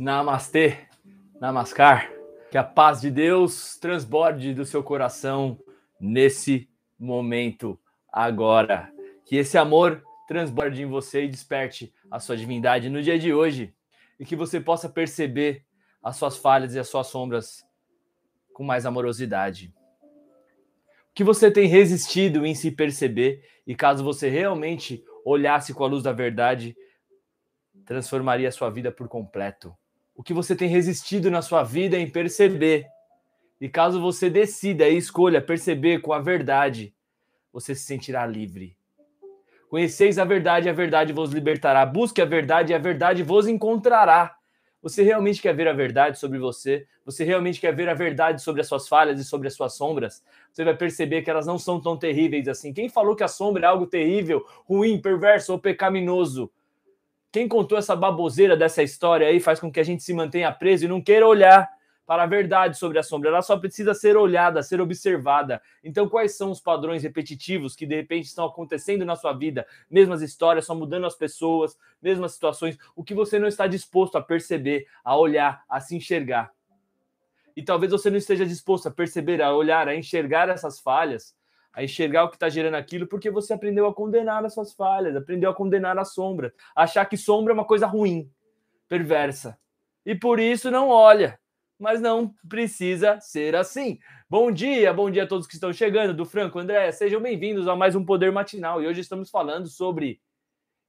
Namastê, Namaskar. Que a paz de Deus transborde do seu coração nesse momento agora. Que esse amor transborde em você e desperte a sua divindade no dia de hoje. E que você possa perceber as suas falhas e as suas sombras com mais amorosidade. O que você tem resistido em se perceber e caso você realmente olhasse com a luz da verdade, transformaria a sua vida por completo. O que você tem resistido na sua vida em perceber. E caso você decida e escolha perceber com a verdade, você se sentirá livre. Conheceis a verdade, a verdade vos libertará. Busque a verdade, e a verdade vos encontrará. Você realmente quer ver a verdade sobre você? Você realmente quer ver a verdade sobre as suas falhas e sobre as suas sombras? Você vai perceber que elas não são tão terríveis assim. Quem falou que a sombra é algo terrível, ruim, perverso ou pecaminoso? Quem contou essa baboseira dessa história aí faz com que a gente se mantenha preso e não queira olhar para a verdade sobre a sombra. Ela só precisa ser olhada, ser observada. Então, quais são os padrões repetitivos que de repente estão acontecendo na sua vida? Mesmas histórias, só mudando as pessoas, mesmas situações. O que você não está disposto a perceber, a olhar, a se enxergar. E talvez você não esteja disposto a perceber, a olhar, a enxergar essas falhas, a enxergar o que está gerando aquilo, porque você aprendeu a condenar as suas falhas, aprendeu a condenar a sombra, achar que sombra é uma coisa ruim, perversa. E por isso não olha mas não precisa ser assim. Bom dia, bom dia a todos que estão chegando, do Franco André, sejam bem-vindos a mais um Poder Matinal. E hoje estamos falando sobre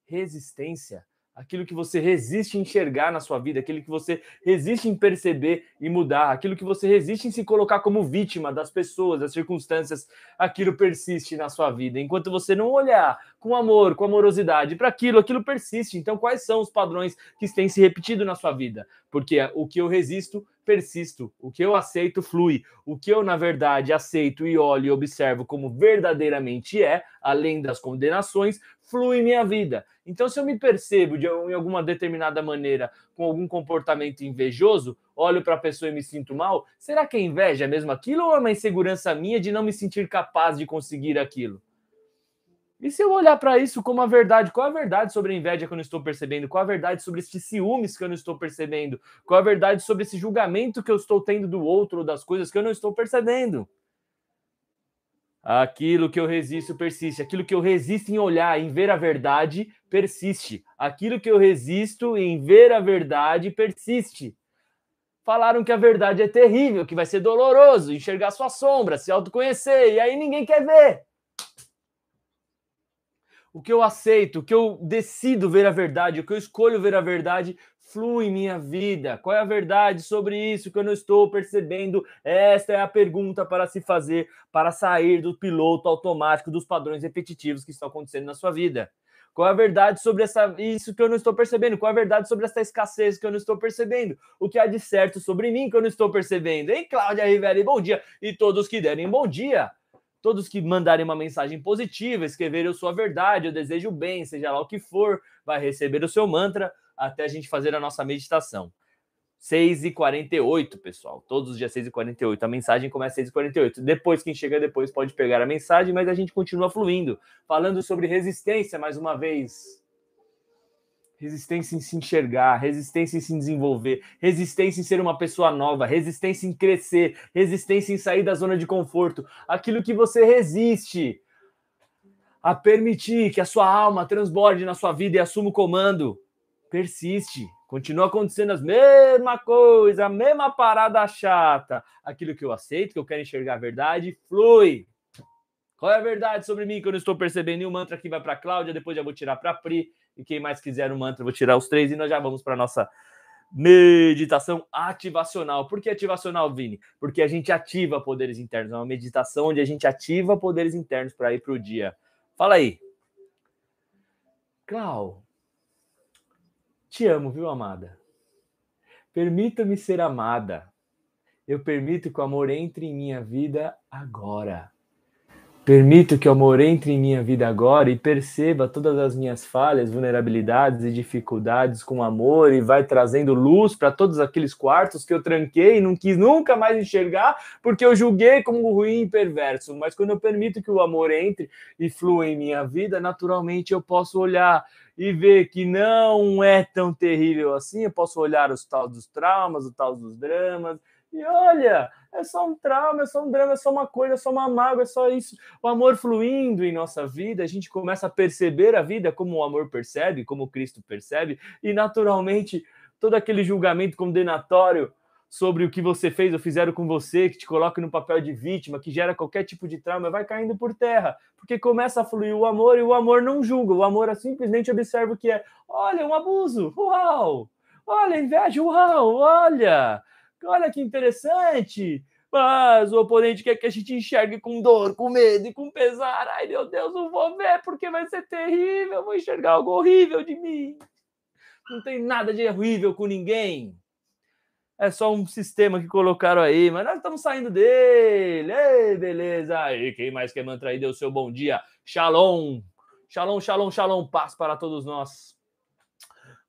resistência aquilo que você resiste em enxergar na sua vida, aquilo que você resiste em perceber e mudar, aquilo que você resiste em se colocar como vítima das pessoas, das circunstâncias, aquilo persiste na sua vida. Enquanto você não olhar com amor, com amorosidade para aquilo, aquilo persiste. Então, quais são os padrões que têm se repetido na sua vida? Porque o que eu resisto, persisto. O que eu aceito, flui. O que eu, na verdade, aceito e olho e observo como verdadeiramente é, além das condenações, flui minha vida. Então, se eu me percebo de em alguma determinada maneira com algum comportamento invejoso, olho para a pessoa e me sinto mal, será que a inveja é mesmo aquilo ou é uma insegurança minha de não me sentir capaz de conseguir aquilo? E se eu olhar para isso como a verdade, qual a verdade sobre a inveja que eu não estou percebendo? Qual a verdade sobre esses ciúmes que eu não estou percebendo? Qual a verdade sobre esse julgamento que eu estou tendo do outro ou das coisas que eu não estou percebendo? Aquilo que eu resisto persiste. Aquilo que eu resisto em olhar, em ver a verdade, persiste. Aquilo que eu resisto em ver a verdade persiste. Falaram que a verdade é terrível, que vai ser doloroso, enxergar sua sombra, se autoconhecer, e aí ninguém quer ver. O que eu aceito, o que eu decido ver a verdade, o que eu escolho ver a verdade, flui em minha vida? Qual é a verdade sobre isso que eu não estou percebendo? Esta é a pergunta para se fazer para sair do piloto automático dos padrões repetitivos que estão acontecendo na sua vida. Qual é a verdade sobre essa, isso que eu não estou percebendo? Qual é a verdade sobre essa escassez que eu não estou percebendo? O que há de certo sobre mim que eu não estou percebendo? Hein, Cláudia Rivera, bom dia. E todos que derem bom dia. Todos que mandarem uma mensagem positiva, escreverem sua verdade, eu desejo bem, seja lá o que for, vai receber o seu mantra até a gente fazer a nossa meditação. 6h48, pessoal. Todos os dias 6h48. A mensagem começa às 6h48. Depois, quem chega depois pode pegar a mensagem, mas a gente continua fluindo. Falando sobre resistência, mais uma vez. Resistência em se enxergar, resistência em se desenvolver, resistência em ser uma pessoa nova, resistência em crescer, resistência em sair da zona de conforto. Aquilo que você resiste a permitir que a sua alma transborde na sua vida e assuma o comando persiste. Continua acontecendo as mesma coisa, a mesma parada chata. Aquilo que eu aceito, que eu quero enxergar a verdade, flui. Qual é a verdade sobre mim que eu não estou percebendo? E o mantra aqui vai para Cláudia, depois já vou tirar para Pri. E quem mais quiser o mantra, vou tirar os três e nós já vamos para nossa meditação ativacional. Por que ativacional, Vini? Porque a gente ativa poderes internos. É uma meditação onde a gente ativa poderes internos para ir para o dia. Fala aí. Clau, te amo, viu, amada? Permita-me ser amada. Eu permito que o amor entre em minha vida agora. Permito que o amor entre em minha vida agora e perceba todas as minhas falhas, vulnerabilidades e dificuldades com amor e vai trazendo luz para todos aqueles quartos que eu tranquei e não quis nunca mais enxergar porque eu julguei como ruim e perverso. Mas quando eu permito que o amor entre e flua em minha vida, naturalmente eu posso olhar e ver que não é tão terrível assim. Eu posso olhar os tal dos traumas, os tal dos dramas e olha, é só um trauma, é só um drama, é só uma coisa, é só uma mágoa, é só isso. O amor fluindo em nossa vida, a gente começa a perceber a vida como o amor percebe, como Cristo percebe, e naturalmente todo aquele julgamento condenatório sobre o que você fez ou fizeram com você, que te coloca no papel de vítima, que gera qualquer tipo de trauma, vai caindo por terra, porque começa a fluir o amor e o amor não julga, o amor simplesmente observa o que é. Olha, um abuso, uau! Olha, inveja, uau! Olha! Olha que interessante. Mas o oponente quer que a gente enxergue com dor, com medo e com pesar. Ai, meu Deus, não vou ver porque vai ser terrível. Vou enxergar algo horrível de mim. Não tem nada de horrível com ninguém. É só um sistema que colocaram aí, mas nós estamos saindo dele. Ei, beleza. Aí, quem mais quer mantra aí? Deu seu bom dia. Shalom. Shalom, shalom, shalom. Paz para todos nós.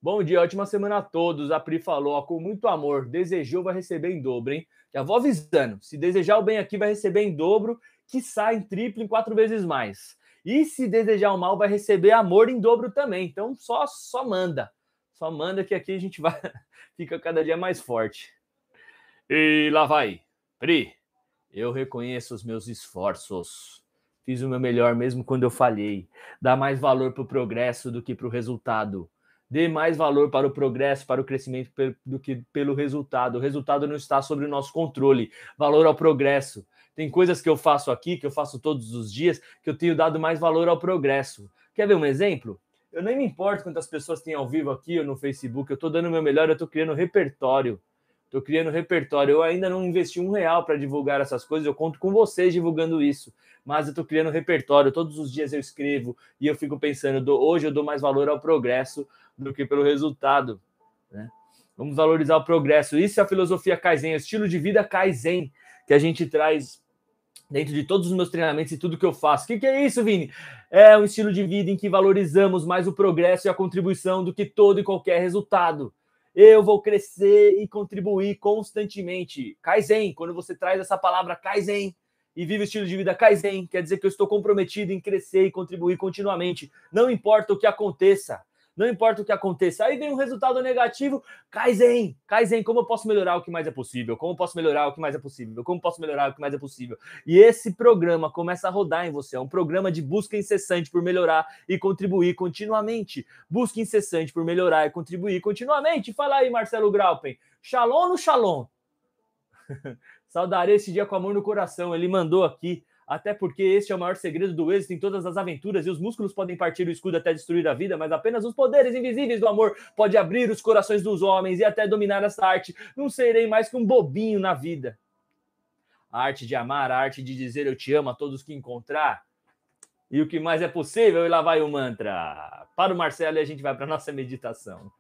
Bom dia, ótima semana a todos. A Pri falou, ó, com muito amor, desejou, vai receber em dobro, hein? Já vou avisando, se desejar o bem aqui, vai receber em dobro, que sai em triplo, em quatro vezes mais. E se desejar o mal, vai receber amor em dobro também. Então, só, só manda. Só manda que aqui a gente vai fica cada dia mais forte. E lá vai. Pri, eu reconheço os meus esforços. Fiz o meu melhor mesmo quando eu falhei. Dá mais valor para o progresso do que para o resultado dê mais valor para o progresso, para o crescimento do que pelo resultado. O resultado não está sobre o nosso controle. Valor ao progresso. Tem coisas que eu faço aqui, que eu faço todos os dias, que eu tenho dado mais valor ao progresso. Quer ver um exemplo? Eu nem me importo quantas pessoas tem ao vivo aqui ou no Facebook, eu estou dando o meu melhor, eu estou criando repertório. Estou criando repertório. Eu ainda não investi um real para divulgar essas coisas, eu conto com vocês divulgando isso. Mas eu estou criando repertório, todos os dias eu escrevo e eu fico pensando, hoje eu dou mais valor ao progresso do que pelo resultado. Né? Vamos valorizar o progresso. Isso é a filosofia Kaizen, o estilo de vida Kaizen que a gente traz dentro de todos os meus treinamentos e tudo que eu faço. O que, que é isso, Vini? É um estilo de vida em que valorizamos mais o progresso e a contribuição do que todo e qualquer resultado. Eu vou crescer e contribuir constantemente. Kaizen, quando você traz essa palavra Kaizen e vive o estilo de vida Kaizen, quer dizer que eu estou comprometido em crescer e contribuir continuamente. Não importa o que aconteça não importa o que aconteça. Aí vem um resultado negativo, Kaizen, Kaizen, como eu posso melhorar o que mais é possível? Como eu posso melhorar o que mais é possível? Como posso melhorar o que mais é possível? E esse programa começa a rodar em você, é um programa de busca incessante por melhorar e contribuir continuamente. Busca incessante por melhorar e contribuir continuamente. Fala aí, Marcelo Graupen. Shalom no shalom. Saudarei esse dia com amor no coração. Ele mandou aqui até porque este é o maior segredo do êxito em todas as aventuras, e os músculos podem partir o escudo até destruir a vida, mas apenas os poderes invisíveis do amor podem abrir os corações dos homens e até dominar essa arte. Não serei mais que um bobinho na vida. A arte de amar, a arte de dizer eu te amo a todos que encontrar. E o que mais é possível, e lá vai o mantra. Para o Marcelo e a gente vai para a nossa meditação.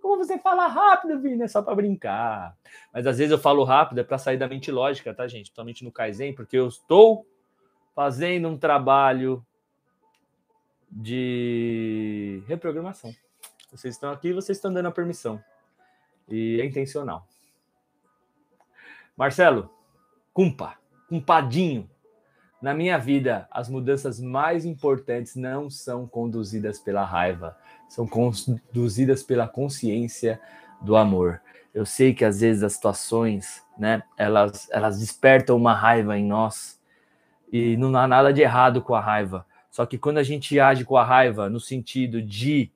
Como você fala rápido, Vini? É só para brincar. Mas às vezes eu falo rápido é para sair da mente lógica, tá, gente? Principalmente no Kaizen, porque eu estou fazendo um trabalho de reprogramação. Vocês estão aqui, vocês estão dando a permissão. E é intencional. Marcelo, cumpa, cumpadinho. Na minha vida, as mudanças mais importantes não são conduzidas pela raiva, são conduzidas pela consciência do amor. Eu sei que às vezes as situações, né, elas, elas despertam uma raiva em nós e não há nada de errado com a raiva. Só que quando a gente age com a raiva no sentido de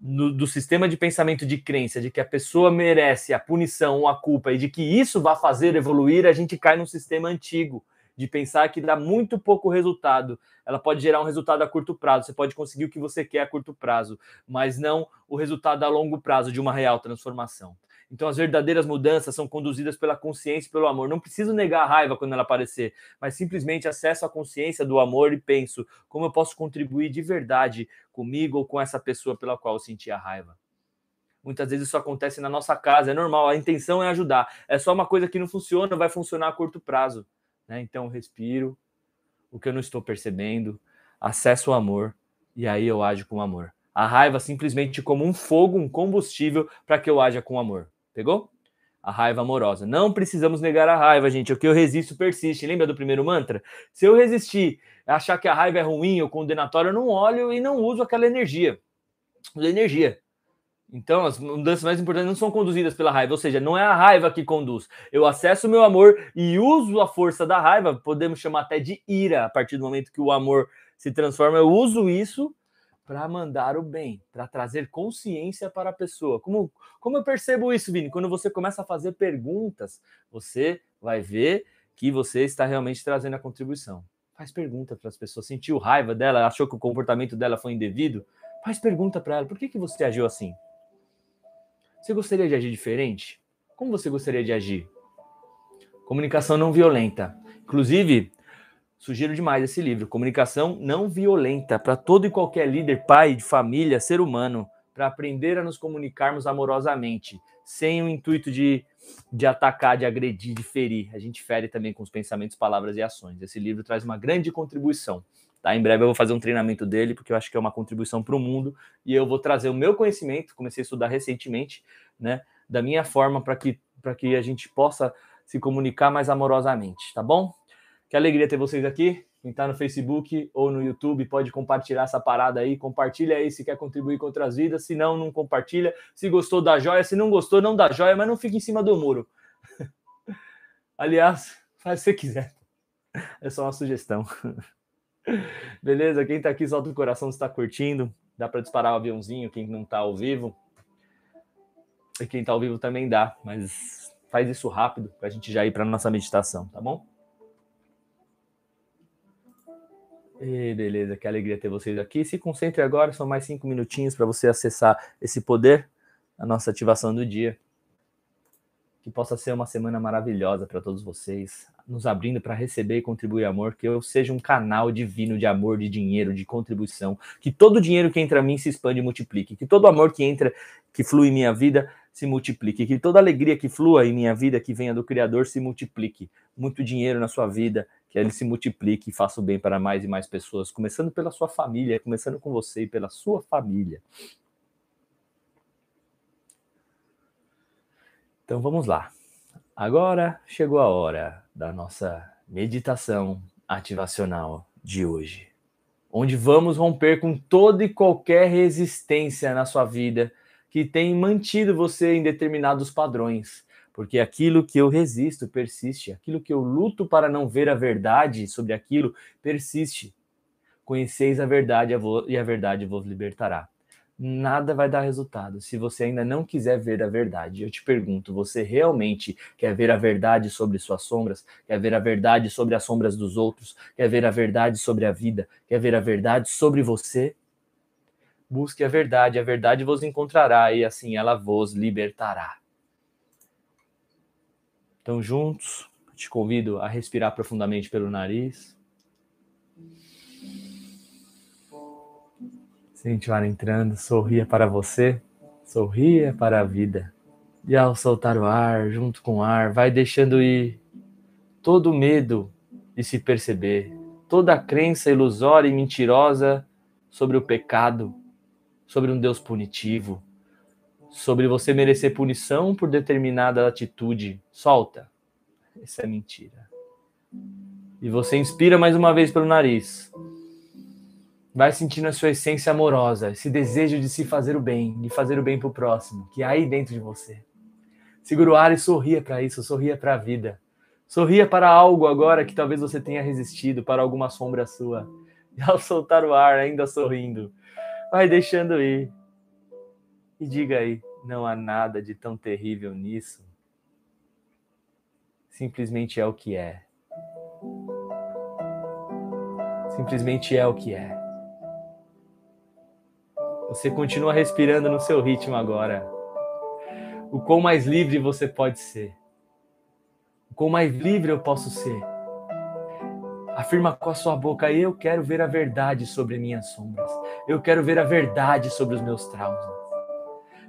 no, do sistema de pensamento de crença de que a pessoa merece a punição ou a culpa e de que isso vai fazer evoluir, a gente cai num sistema antigo de pensar que dá muito pouco resultado. Ela pode gerar um resultado a curto prazo, você pode conseguir o que você quer a curto prazo, mas não o resultado a longo prazo de uma real transformação. Então, as verdadeiras mudanças são conduzidas pela consciência e pelo amor. Não preciso negar a raiva quando ela aparecer, mas simplesmente acesso à consciência do amor e penso como eu posso contribuir de verdade comigo ou com essa pessoa pela qual eu senti a raiva. Muitas vezes isso acontece na nossa casa, é normal, a intenção é ajudar. É só uma coisa que não funciona, vai funcionar a curto prazo. Né? Então, respiro, o que eu não estou percebendo, acesso o amor e aí eu ajo com amor. A raiva simplesmente como um fogo, um combustível para que eu haja com amor. Pegou? A raiva amorosa. Não precisamos negar a raiva, gente. O que eu resisto persiste. Lembra do primeiro mantra? Se eu resistir, achar que a raiva é ruim ou condenatória, eu não olho e não uso aquela energia. Uso energia. Então, as mudanças mais importantes não são conduzidas pela raiva, ou seja, não é a raiva que conduz. Eu acesso o meu amor e uso a força da raiva, podemos chamar até de ira, a partir do momento que o amor se transforma, eu uso isso para mandar o bem, para trazer consciência para a pessoa. Como, como eu percebo isso, Vini? Quando você começa a fazer perguntas, você vai ver que você está realmente trazendo a contribuição. Faz pergunta para as pessoas. Sentiu raiva dela? Achou que o comportamento dela foi indevido? Faz pergunta para ela. Por que, que você agiu assim? Você gostaria de agir diferente? Como você gostaria de agir? Comunicação não violenta. Inclusive, sugiro demais esse livro, Comunicação Não Violenta, para todo e qualquer líder, pai de família, ser humano, para aprender a nos comunicarmos amorosamente, sem o intuito de, de atacar, de agredir, de ferir. A gente fere também com os pensamentos, palavras e ações. Esse livro traz uma grande contribuição. Tá? Em breve eu vou fazer um treinamento dele, porque eu acho que é uma contribuição para o mundo, e eu vou trazer o meu conhecimento, comecei a estudar recentemente, né, da minha forma para que, que a gente possa se comunicar mais amorosamente, tá bom? Que alegria ter vocês aqui. Quem está no Facebook ou no YouTube pode compartilhar essa parada aí. Compartilha aí se quer contribuir com outras vidas. Se não, não compartilha. Se gostou, dá joia. Se não gostou, não dá joia, mas não fica em cima do muro. Aliás, faz o que quiser. É só uma sugestão. Beleza? Quem tá aqui, solta o coração se tá curtindo. Dá para disparar o aviãozinho, quem não tá ao vivo. E quem tá ao vivo também dá, mas faz isso rápido para a gente já ir para nossa meditação, tá bom? E beleza, que alegria ter vocês aqui. Se concentre agora, são mais cinco minutinhos para você acessar esse poder, a nossa ativação do dia. Que possa ser uma semana maravilhosa para todos vocês nos abrindo para receber e contribuir amor, que eu seja um canal divino de amor, de dinheiro, de contribuição, que todo dinheiro que entra a mim se expande e multiplique, que todo amor que entra, que flui em minha vida, se multiplique, que toda alegria que flua em minha vida, que venha do Criador, se multiplique. Muito dinheiro na sua vida, que ele se multiplique e faça o bem para mais e mais pessoas, começando pela sua família, começando com você e pela sua família. Então vamos lá. Agora chegou a hora da nossa meditação ativacional de hoje, onde vamos romper com toda e qualquer resistência na sua vida que tem mantido você em determinados padrões. Porque aquilo que eu resisto persiste, aquilo que eu luto para não ver a verdade sobre aquilo persiste. Conheceis a verdade e a verdade vos libertará nada vai dar resultado se você ainda não quiser ver a verdade. Eu te pergunto, você realmente quer ver a verdade sobre suas sombras? Quer ver a verdade sobre as sombras dos outros? Quer ver a verdade sobre a vida? Quer ver a verdade sobre você? Busque a verdade, a verdade vos encontrará e assim ela vos libertará. Então, juntos, te convido a respirar profundamente pelo nariz. Sente o ar entrando, sorria para você, sorria para a vida. E ao soltar o ar, junto com o ar, vai deixando ir todo o medo de se perceber, toda a crença ilusória e mentirosa sobre o pecado, sobre um Deus punitivo, sobre você merecer punição por determinada atitude. Solta. Isso é mentira. E você inspira mais uma vez pelo nariz. Vai sentindo a sua essência amorosa, esse desejo de se fazer o bem, de fazer o bem para o próximo, que há aí dentro de você. Segura o ar e sorria para isso, sorria para a vida. Sorria para algo agora que talvez você tenha resistido, para alguma sombra sua. E ao soltar o ar, ainda sorrindo, vai deixando ir. E diga aí, não há nada de tão terrível nisso. Simplesmente é o que é. Simplesmente é o que é. Você continua respirando no seu ritmo agora. O quão mais livre você pode ser. O quão mais livre eu posso ser. Afirma com a sua boca: Eu quero ver a verdade sobre minhas sombras. Eu quero ver a verdade sobre os meus traumas.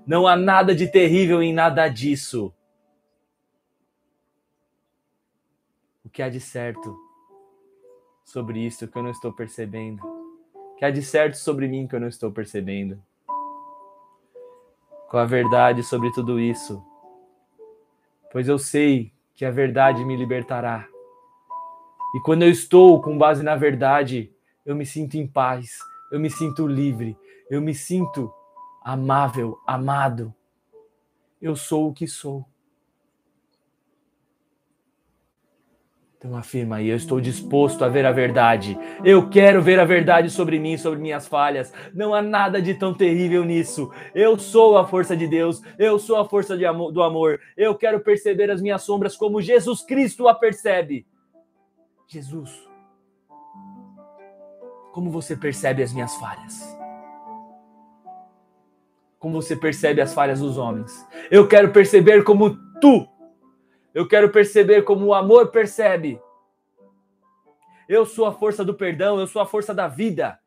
Não há nada de terrível em nada disso. O que há de certo sobre isso que eu não estou percebendo? Que há de certo sobre mim que eu não estou percebendo? Com a verdade sobre tudo isso, pois eu sei que a verdade me libertará. E quando eu estou com base na verdade, eu me sinto em paz, eu me sinto livre, eu me sinto amável, amado. Eu sou o que sou. Então afirma aí, eu estou disposto a ver a verdade. Eu quero ver a verdade sobre mim, sobre minhas falhas. Não há nada de tão terrível nisso. Eu sou a força de Deus. Eu sou a força amor, do amor. Eu quero perceber as minhas sombras como Jesus Cristo a percebe. Jesus, como você percebe as minhas falhas? Como você percebe as falhas dos homens? Eu quero perceber como tu eu quero perceber como o amor percebe. Eu sou a força do perdão, eu sou a força da vida.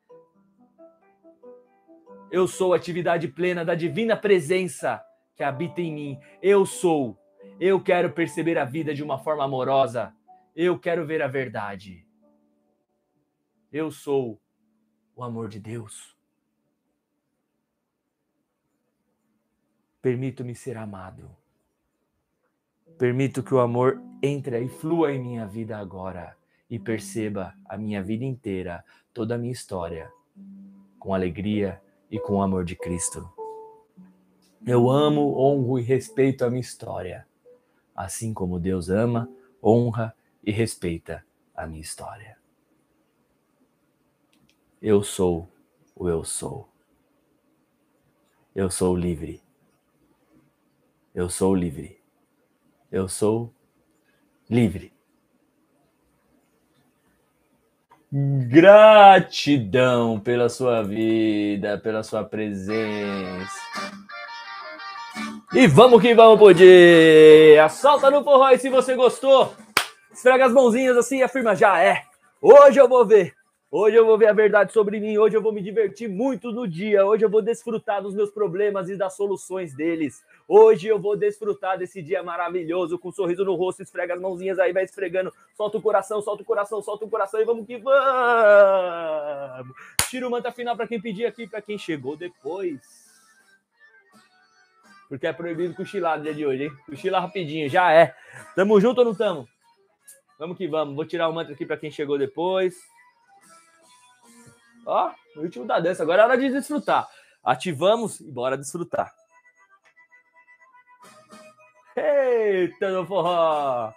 Eu sou a atividade plena da divina presença que habita em mim. Eu sou. Eu quero perceber a vida de uma forma amorosa. Eu quero ver a verdade. Eu sou o amor de Deus. Permito-me ser amado. Permito que o amor entre e flua em minha vida agora e perceba a minha vida inteira, toda a minha história, com alegria e com o amor de Cristo. Eu amo, honro e respeito a minha história, assim como Deus ama, honra e respeita a minha história. Eu sou o eu sou. Eu sou livre. Eu sou livre. Eu sou livre. Gratidão pela sua vida, pela sua presença. E vamos que vamos pro dia! Solta no forró e se você gostou, esfrega as mãozinhas assim e afirma, já é. Hoje eu vou ver Hoje eu vou ver a verdade sobre mim, hoje eu vou me divertir muito no dia, hoje eu vou desfrutar dos meus problemas e das soluções deles. Hoje eu vou desfrutar desse dia maravilhoso, com um sorriso no rosto, esfrega as mãozinhas aí, vai esfregando, solta o coração, solta o coração, solta o coração e vamos que vamos! Tira o manta final para quem pedir aqui, para quem chegou depois. Porque é proibido cochilar no dia de hoje, hein? Cochila rapidinho, já é. Tamo junto ou não tamo? Vamos que vamos. Vou tirar o mantra aqui para quem chegou depois. Ó, o ritmo da dança. Agora é hora de desfrutar. Ativamos e bora desfrutar. Eita, no forró!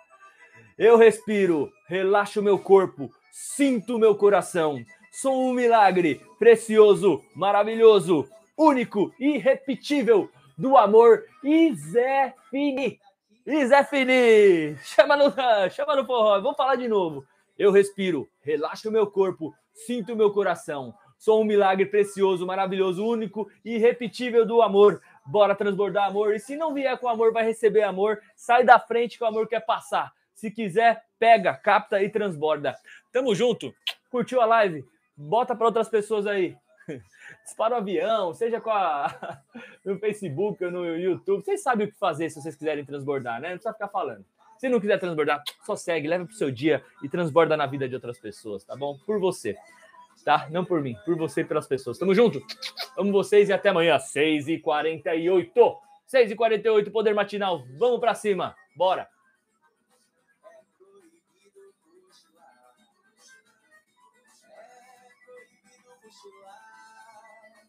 Eu respiro, relaxo meu corpo, sinto meu coração. Sou um milagre precioso, maravilhoso, único, irrepetível do amor Isé Fini. Isé Fini! Chama no, chama no forró, vamos falar de novo. Eu respiro, relaxo meu corpo, sinto meu coração. Sou um milagre precioso, maravilhoso, único e irrepetível do amor. Bora transbordar amor. E se não vier com amor, vai receber amor. Sai da frente que o amor quer passar. Se quiser, pega, capta e transborda. Tamo junto. Curtiu a live? Bota para outras pessoas aí. Dispara o avião, seja com a... no Facebook ou no YouTube. Vocês sabem o que fazer se vocês quiserem transbordar, né? Não precisa ficar falando. Se não quiser transbordar, só segue, leva pro seu dia e transborda na vida de outras pessoas, tá bom? Por você, tá? Não por mim, por você e pelas pessoas. Tamo junto? Amo vocês e até amanhã, 6h48. 6h48, Poder Matinal. Vamos para cima. Bora!